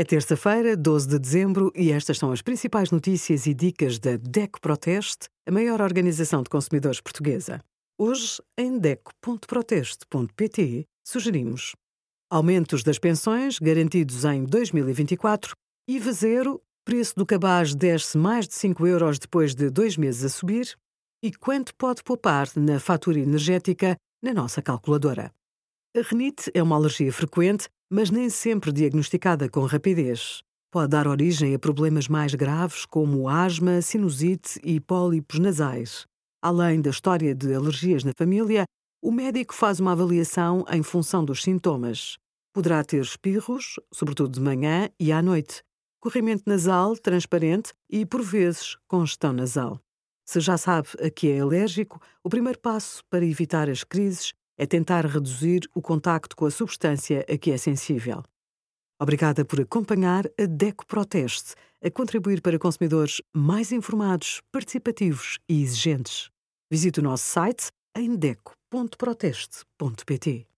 É terça-feira, 12 de dezembro, e estas são as principais notícias e dicas da DECO Proteste, a maior organização de consumidores portuguesa. Hoje, em DECO.proteste.pt, sugerimos aumentos das pensões garantidos em 2024, IVA zero, preço do cabaz desce mais de 5 euros depois de dois meses a subir, e quanto pode poupar na fatura energética na nossa calculadora. A renite é uma alergia frequente mas nem sempre diagnosticada com rapidez. Pode dar origem a problemas mais graves como asma, sinusite e pólipos nasais. Além da história de alergias na família, o médico faz uma avaliação em função dos sintomas. Poderá ter espirros, sobretudo de manhã e à noite, corrimento nasal transparente e, por vezes, congestão nasal. Se já sabe a que é alérgico, o primeiro passo para evitar as crises é tentar reduzir o contacto com a substância a que é sensível. Obrigada por acompanhar a DECO Proteste, a contribuir para consumidores mais informados, participativos e exigentes. Visite o nosso site em deco.proteste.pt.